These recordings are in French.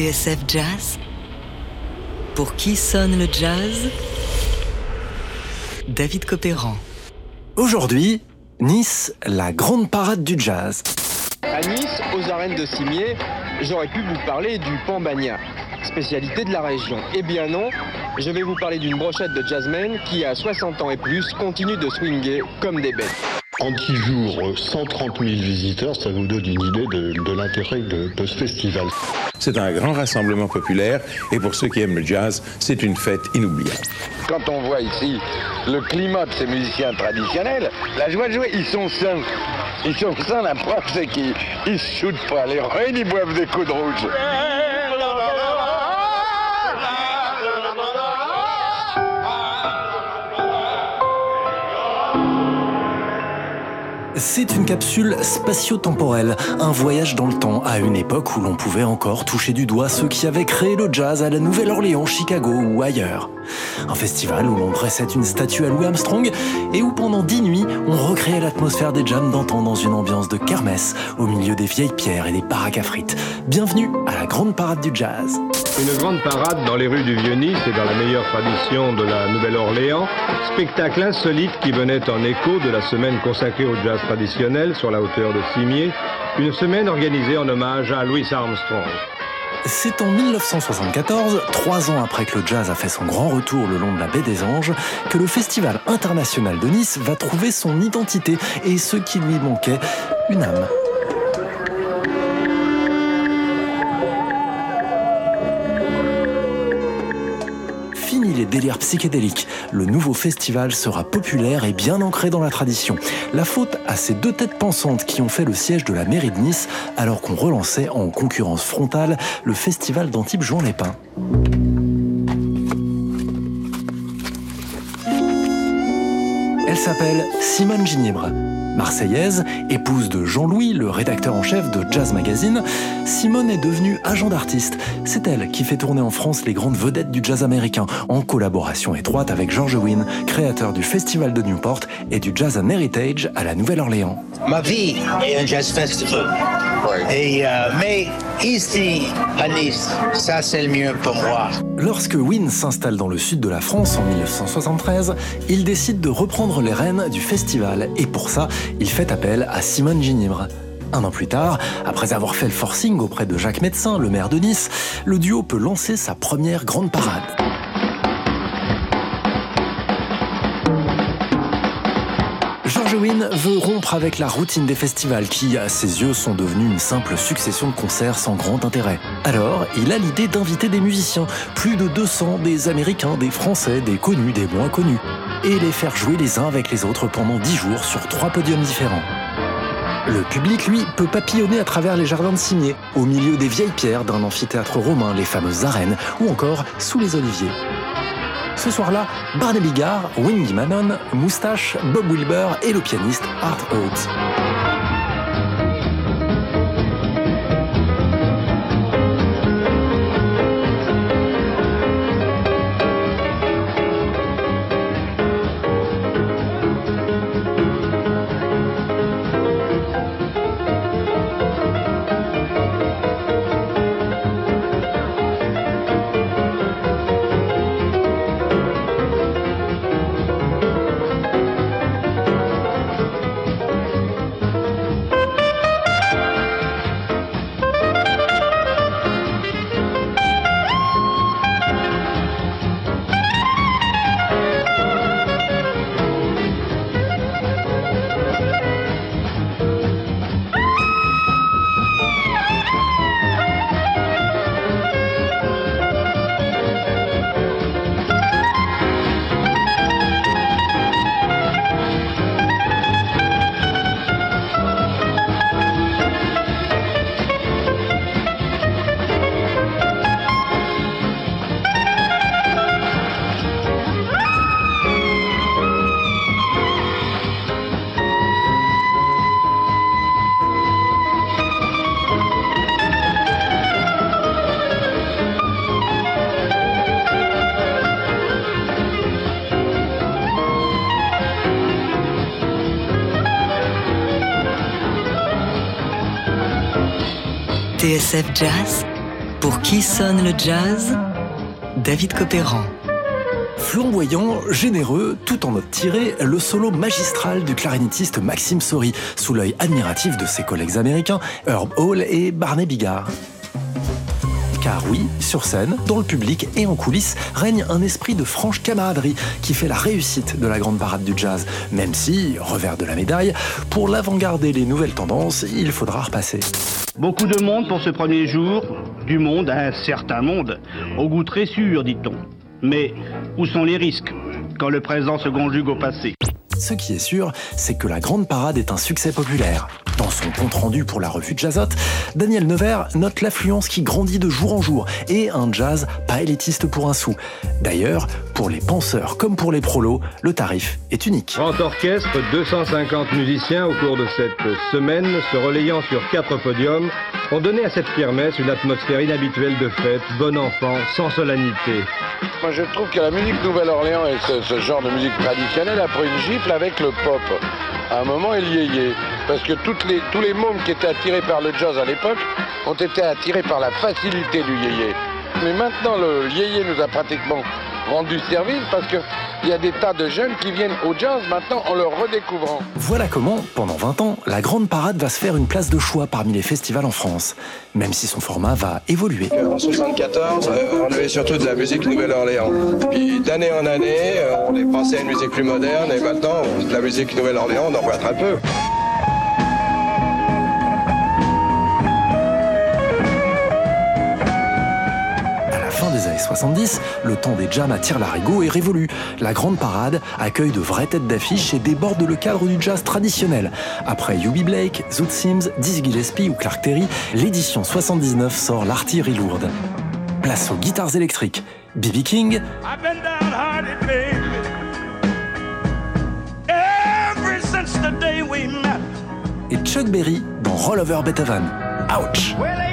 TSF Jazz Pour qui sonne le jazz? David Copéran. Aujourd'hui, Nice, la grande parade du jazz. À Nice, aux arènes de Cimier, j'aurais pu vous parler du pambagna, spécialité de la région. Eh bien non, je vais vous parler d'une brochette de jazzmen qui, à 60 ans et plus, continue de swinguer comme des bêtes. En 10 jours, 130 000 visiteurs, ça nous donne une idée de, l'intérêt de, de ce festival. C'est un grand rassemblement populaire et pour ceux qui aiment le jazz, c'est une fête inoubliable. Quand on voit ici le climat de ces musiciens traditionnels, la joie de jouer, ils sont sains. Ils sont sains, la preuve c'est qu'ils ne shootent pas les reins, ils boivent des coups de rouge. C'est une capsule spatio-temporelle, un voyage dans le temps à une époque où l'on pouvait encore toucher du doigt ceux qui avaient créé le jazz à la Nouvelle-Orléans, Chicago ou ailleurs. Un festival où l'on dressait une statue à Louis Armstrong et où pendant dix nuits, on recréait l'atmosphère des jams d'antan dans une ambiance de kermesse au milieu des vieilles pierres et des baraques. Bienvenue à la grande parade du jazz. Une grande parade dans les rues du Vieux-Nice et dans la meilleure tradition de la Nouvelle-Orléans, spectacle insolite qui venait en écho de la semaine consacrée au jazz traditionnel sur la hauteur de Cimier, une semaine organisée en hommage à Louis Armstrong. C'est en 1974, trois ans après que le jazz a fait son grand retour le long de la baie des Anges, que le Festival international de Nice va trouver son identité et ce qui lui manquait, une âme. Délires psychédéliques. Le nouveau festival sera populaire et bien ancré dans la tradition. La faute à ces deux têtes pensantes qui ont fait le siège de la mairie de Nice alors qu'on relançait en concurrence frontale le festival d'Antibes Jean Lépin. Elle s'appelle Simone Ginibre. Marseillaise, épouse de Jean-Louis, le rédacteur en chef de Jazz Magazine, Simone est devenue agent d'artiste. C'est elle qui fait tourner en France les grandes vedettes du jazz américain, en collaboration étroite avec George Wynne, créateur du Festival de Newport et du Jazz and Heritage à la Nouvelle-Orléans. Ma vie est un jazz festival. Et, euh, mais ici, à Nice, ça c'est le mieux pour moi. Lorsque Wynne s'installe dans le sud de la France en 1973, il décide de reprendre les rênes du festival et pour ça, il fait appel à Simone Ginibre. Un an plus tard, après avoir fait le forcing auprès de Jacques Médecin, le maire de Nice, le duo peut lancer sa première grande parade. Wynne veut rompre avec la routine des festivals qui, à ses yeux, sont devenus une simple succession de concerts sans grand intérêt. Alors, il a l'idée d'inviter des musiciens, plus de 200, des Américains, des Français, des connus, des moins connus, et les faire jouer les uns avec les autres pendant 10 jours sur trois podiums différents. Le public, lui, peut papillonner à travers les jardins de cimier, au milieu des vieilles pierres d'un amphithéâtre romain, les fameuses arènes, ou encore sous les oliviers. Ce soir-là, Barney Bigard, Wingy Manon, Moustache, Bob Wilber et le pianiste Art Oates. TSF Jazz Pour qui sonne le jazz? David Copéran. Flamboyant, généreux, tout en note tirée, le solo magistral du clarinettiste Maxime Sori, sous l'œil admiratif de ses collègues américains Herb Hall et Barney Bigard. Car oui, sur scène, dans le public et en coulisses, règne un esprit de franche camaraderie qui fait la réussite de la grande parade du jazz, même si, revers de la médaille, pour l'avant-garde et les nouvelles tendances, il faudra repasser. Beaucoup de monde pour ce premier jour, du monde, un certain monde, au goût très sûr, dit-on. Mais où sont les risques quand le présent se conjugue au passé? Ce qui est sûr, c'est que la grande parade est un succès populaire. Dans son compte-rendu pour la revue Jazzote, Daniel Nevers note l'affluence qui grandit de jour en jour et un jazz pas élitiste pour un sou. D'ailleurs, pour les penseurs comme pour les prolos, le tarif est unique. Grand orchestre, 250 musiciens au cours de cette semaine, se relayant sur quatre podiums, ont donné à cette kermesse une atmosphère inhabituelle de fête, bon enfant, sans solennité. Moi je trouve que la musique Nouvelle-Orléans et ce, ce, genre de musique traditionnelle a pris une gifle avec le pop. À un moment, il yéyé. Parce que tous les mômes qui étaient attirés par le jazz à l'époque ont été attirés par la facilité du yéyé. Mais maintenant, le yéyé nous a pratiquement rendu service parce qu'il y a des tas de jeunes qui viennent au jazz maintenant en le redécouvrant. Voilà comment, pendant 20 ans, la Grande Parade va se faire une place de choix parmi les festivals en France, même si son format va évoluer. En 74, euh, on avait surtout de la musique Nouvelle-Orléans. Puis d'année en année, euh, on est passé à une musique plus moderne et maintenant, de la musique Nouvelle-Orléans, on en voit très peu. Des années 70, le temps des jams à tire-larigot est révolu. La grande parade accueille de vraies têtes d'affiche et déborde le cadre du jazz traditionnel. Après Yubi Blake, Zoot Sims, Dizzy Gillespie ou Clark Terry, l'édition 79 sort l'artillerie lourde. Place aux guitares électriques. B.B. King. Et Chuck Berry dans Roll Over Beethoven. Ouch!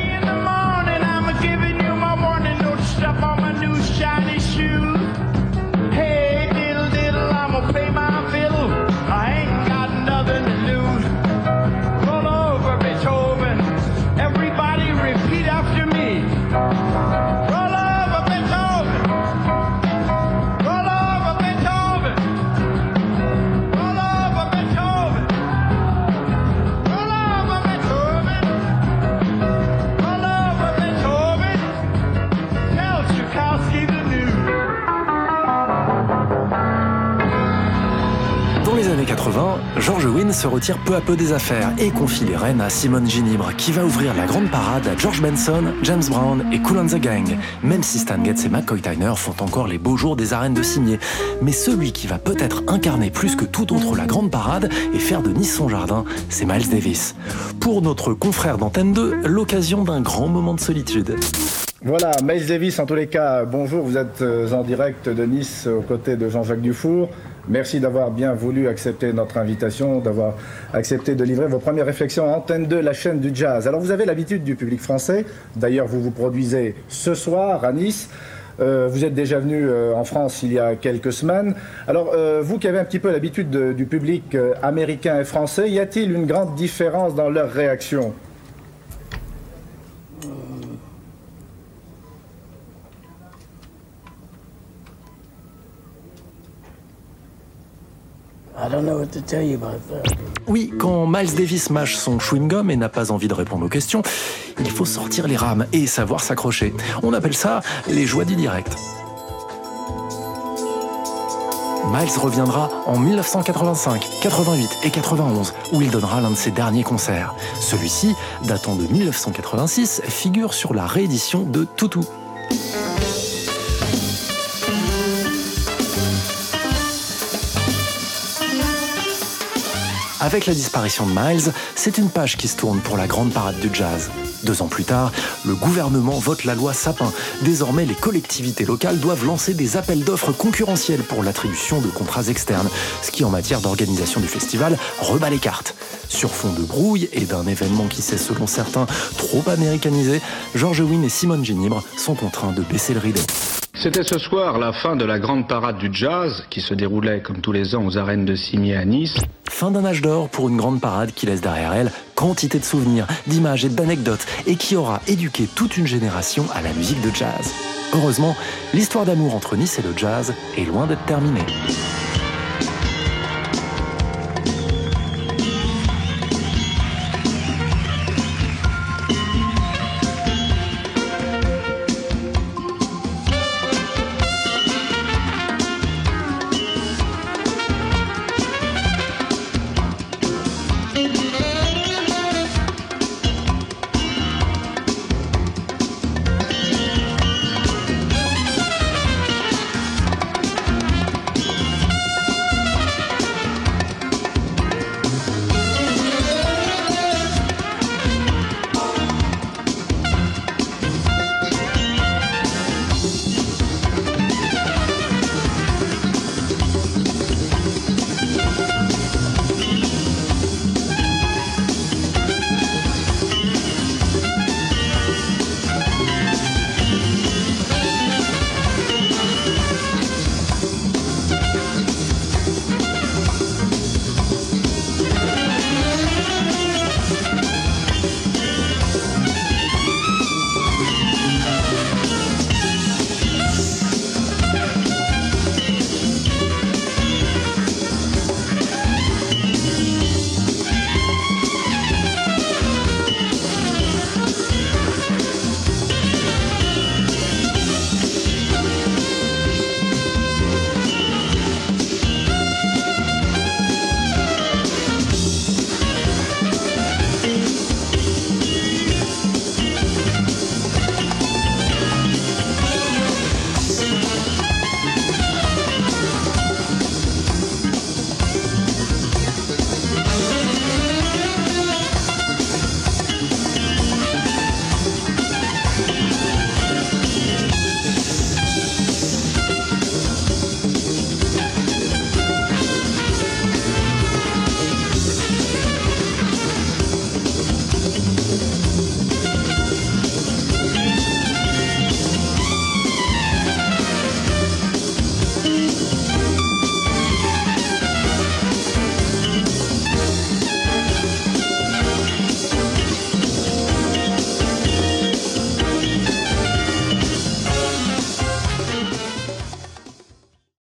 George Wynne se retire peu à peu des affaires et confie les rênes à Simone Ginibre, qui va ouvrir la grande parade à George Benson, James Brown et Cool and the Gang, même si Stan Getz et McCoy Tyner font encore les beaux jours des arènes de Cimier. Mais celui qui va peut-être incarner plus que tout autre la grande parade et faire de Nice son jardin, c'est Miles Davis. Pour notre confrère d'Antenne 2, l'occasion d'un grand moment de solitude. Voilà, Miles Davis, en tous les cas, bonjour, vous êtes euh, en direct de Nice aux côtés de Jean-Jacques Dufour. Merci d'avoir bien voulu accepter notre invitation, d'avoir accepté de livrer vos premières réflexions à Antenne 2, la chaîne du jazz. Alors vous avez l'habitude du public français, d'ailleurs vous vous produisez ce soir à Nice. Euh, vous êtes déjà venu euh, en France il y a quelques semaines. Alors, euh, vous qui avez un petit peu l'habitude de- du public américain et français, y a-t-il une grande différence dans leur réaction? Oui, quand Miles Davis mâche son chewing-gum et n'a pas envie de répondre aux questions, il faut sortir les rames et savoir s'accrocher. On appelle ça les joies du direct. Miles reviendra en 1985, 88 et 91, où il donnera l'un de ses derniers concerts. Celui-ci, datant de 1986, figure sur la réédition de Toutou. Avec la disparition de Miles, c'est une page qui se tourne pour la grande parade du jazz. Deux ans plus tard, le gouvernement vote la loi Sapin. Désormais, les collectivités locales doivent lancer des appels d'offres concurrentiels pour l'attribution de contrats externes, ce qui en matière d'organisation du festival rebat les cartes. Sur fond de brouille et d'un événement qui s'est selon certains trop américanisé, George Wynne et Simone Ginibre sont contraints de baisser le rideau. C'était ce soir la fin de la grande parade du jazz qui se déroulait comme tous les ans aux arènes de Cimier à Nice. Fin d'un âge d'or pour une grande parade qui laisse derrière elle quantité de souvenirs, d'images et d'anecdotes et qui aura éduqué toute une génération à la musique de jazz. Heureusement, l'histoire d'amour entre Nice et le jazz est loin d'être terminée.